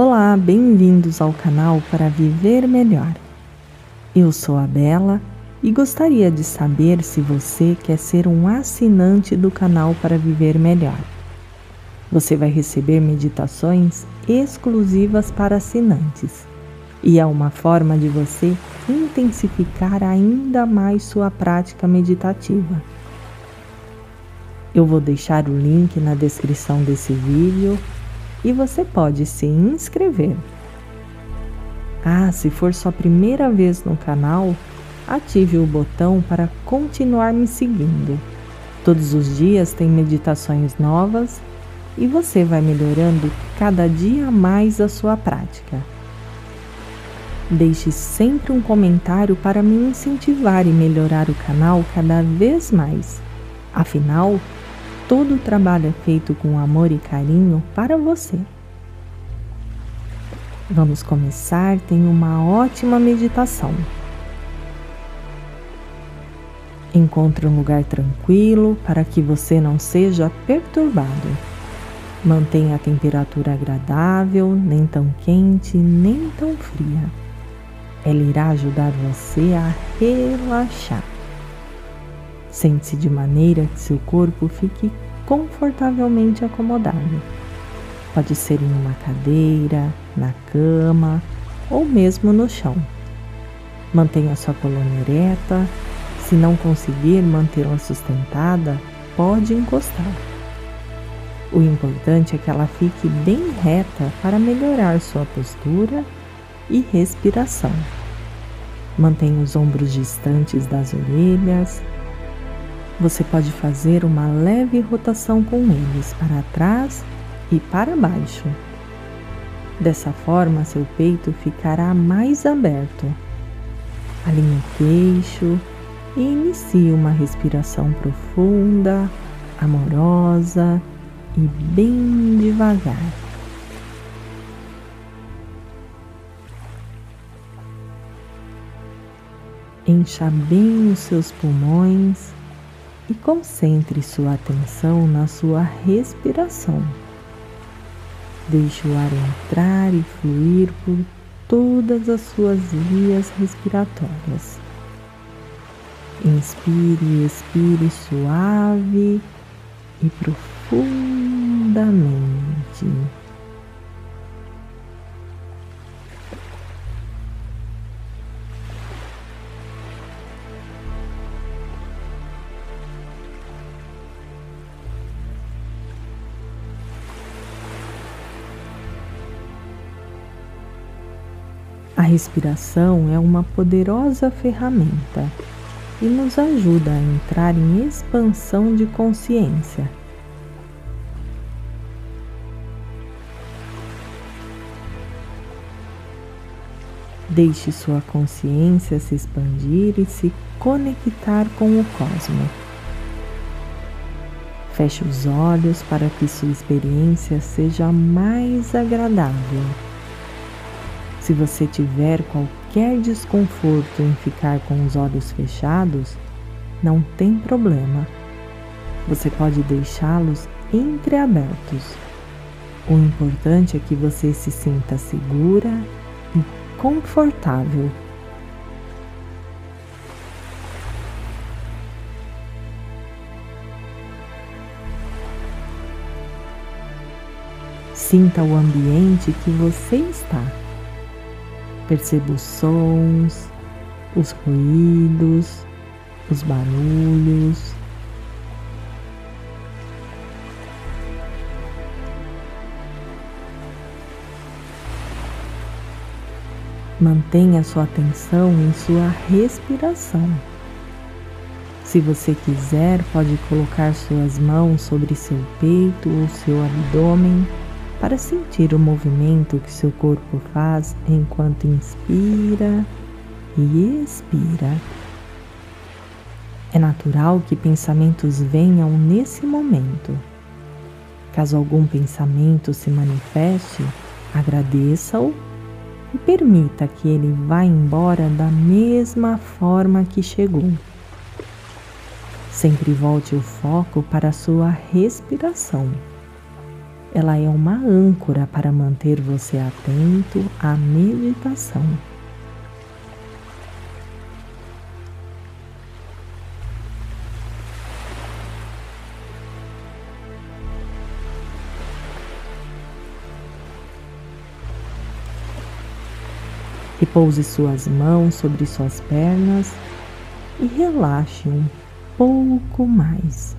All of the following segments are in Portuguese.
Olá, bem-vindos ao canal para viver melhor. Eu sou a Bela e gostaria de saber se você quer ser um assinante do canal para viver melhor. Você vai receber meditações exclusivas para assinantes e é uma forma de você intensificar ainda mais sua prática meditativa. Eu vou deixar o link na descrição desse vídeo e você pode se inscrever. Ah, se for sua primeira vez no canal, ative o botão para continuar me seguindo. Todos os dias tem meditações novas e você vai melhorando cada dia mais a sua prática. Deixe sempre um comentário para me incentivar e melhorar o canal cada vez mais. Afinal, Todo o trabalho é feito com amor e carinho para você. Vamos começar, tem uma ótima meditação. Encontre um lugar tranquilo para que você não seja perturbado. Mantenha a temperatura agradável, nem tão quente, nem tão fria. Ela irá ajudar você a relaxar. Sente-se de maneira que seu corpo fique confortavelmente acomodado. Pode ser em uma cadeira, na cama ou mesmo no chão. Mantenha sua coluna ereta. Se não conseguir mantê-la sustentada, pode encostar. O importante é que ela fique bem reta para melhorar sua postura e respiração. Mantenha os ombros distantes das orelhas você pode fazer uma leve rotação com eles para trás e para baixo. Dessa forma, seu peito ficará mais aberto. Alinhe o queixo e inicie uma respiração profunda, amorosa e bem devagar. Encha bem os seus pulmões e concentre sua atenção na sua respiração. Deixe o ar entrar e fluir por todas as suas vias respiratórias. Inspire e expire suave e profundamente. A respiração é uma poderosa ferramenta e nos ajuda a entrar em expansão de consciência. Deixe sua consciência se expandir e se conectar com o cosmos. Feche os olhos para que sua experiência seja mais agradável. Se você tiver qualquer desconforto em ficar com os olhos fechados, não tem problema. Você pode deixá-los entreabertos. O importante é que você se sinta segura e confortável. Sinta o ambiente que você está. Perceba os sons, os ruídos, os barulhos. Mantenha sua atenção em sua respiração. Se você quiser, pode colocar suas mãos sobre seu peito ou seu abdômen para sentir o movimento que seu corpo faz enquanto inspira e expira. É natural que pensamentos venham nesse momento. Caso algum pensamento se manifeste, agradeça-o e permita que ele vá embora da mesma forma que chegou. Sempre volte o foco para a sua respiração ela é uma âncora para manter você atento à meditação. Repouse suas mãos sobre suas pernas e relaxe um pouco mais.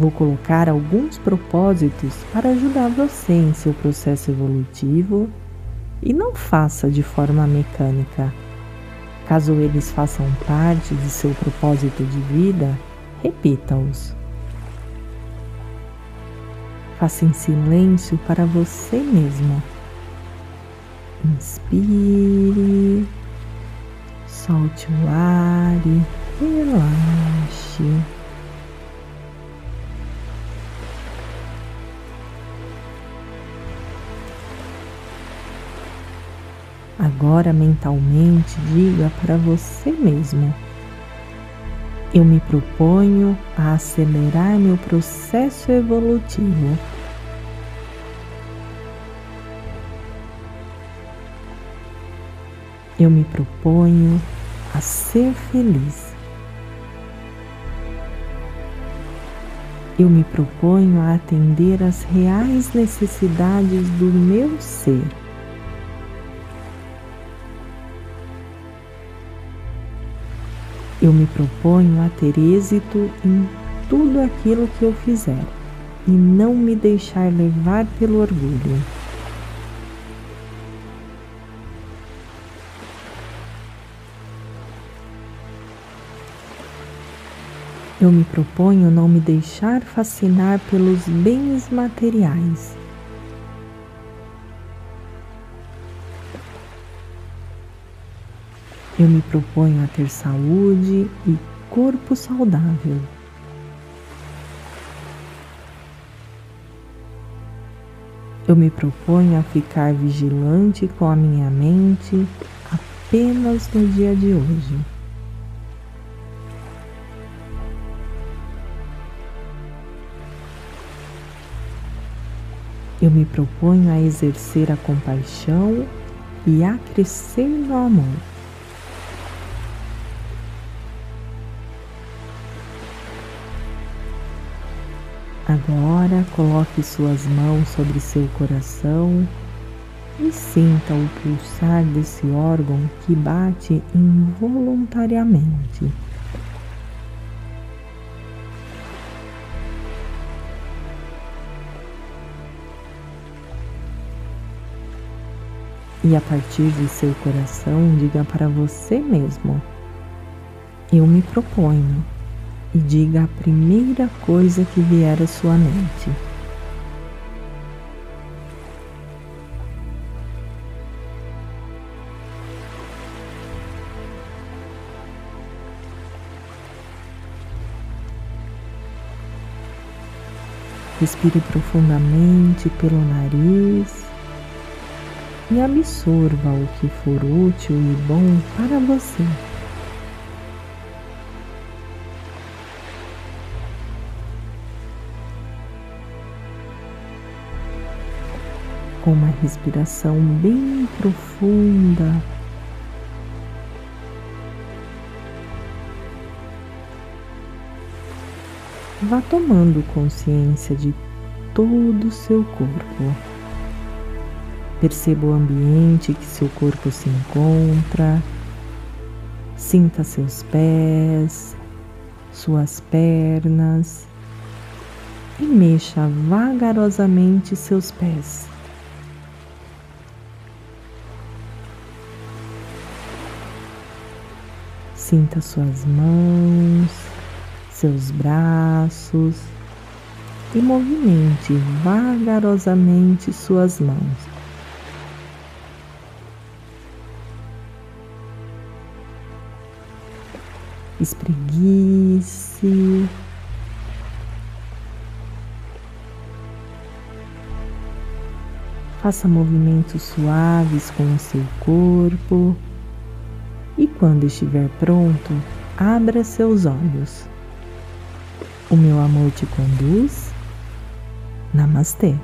Vou colocar alguns propósitos para ajudar você em seu processo evolutivo e não faça de forma mecânica. Caso eles façam parte de seu propósito de vida, repita-os. Faça em silêncio para você mesmo. Inspire, solte o ar e relaxe. Agora mentalmente diga para você mesmo: Eu me proponho a acelerar meu processo evolutivo. Eu me proponho a ser feliz. Eu me proponho a atender às reais necessidades do meu ser. Eu me proponho a ter êxito em tudo aquilo que eu fizer e não me deixar levar pelo orgulho. Eu me proponho não me deixar fascinar pelos bens materiais. Eu me proponho a ter saúde e corpo saudável. Eu me proponho a ficar vigilante com a minha mente apenas no dia de hoje. Eu me proponho a exercer a compaixão e a crescer no amor. Agora coloque suas mãos sobre seu coração e sinta o pulsar desse órgão que bate involuntariamente. E a partir de seu coração, diga para você mesmo: Eu me proponho. E diga a primeira coisa que vier à sua mente. Respire profundamente pelo nariz e absorva o que for útil e bom para você. Com uma respiração bem profunda, vá tomando consciência de todo o seu corpo. Perceba o ambiente que seu corpo se encontra. Sinta seus pés, suas pernas e mexa vagarosamente seus pés. Sinta suas mãos, seus braços e movimente vagarosamente suas mãos. espreguice. Faça movimentos suaves com o seu corpo quando estiver pronto, abra seus olhos. O meu amor te conduz. Namastê.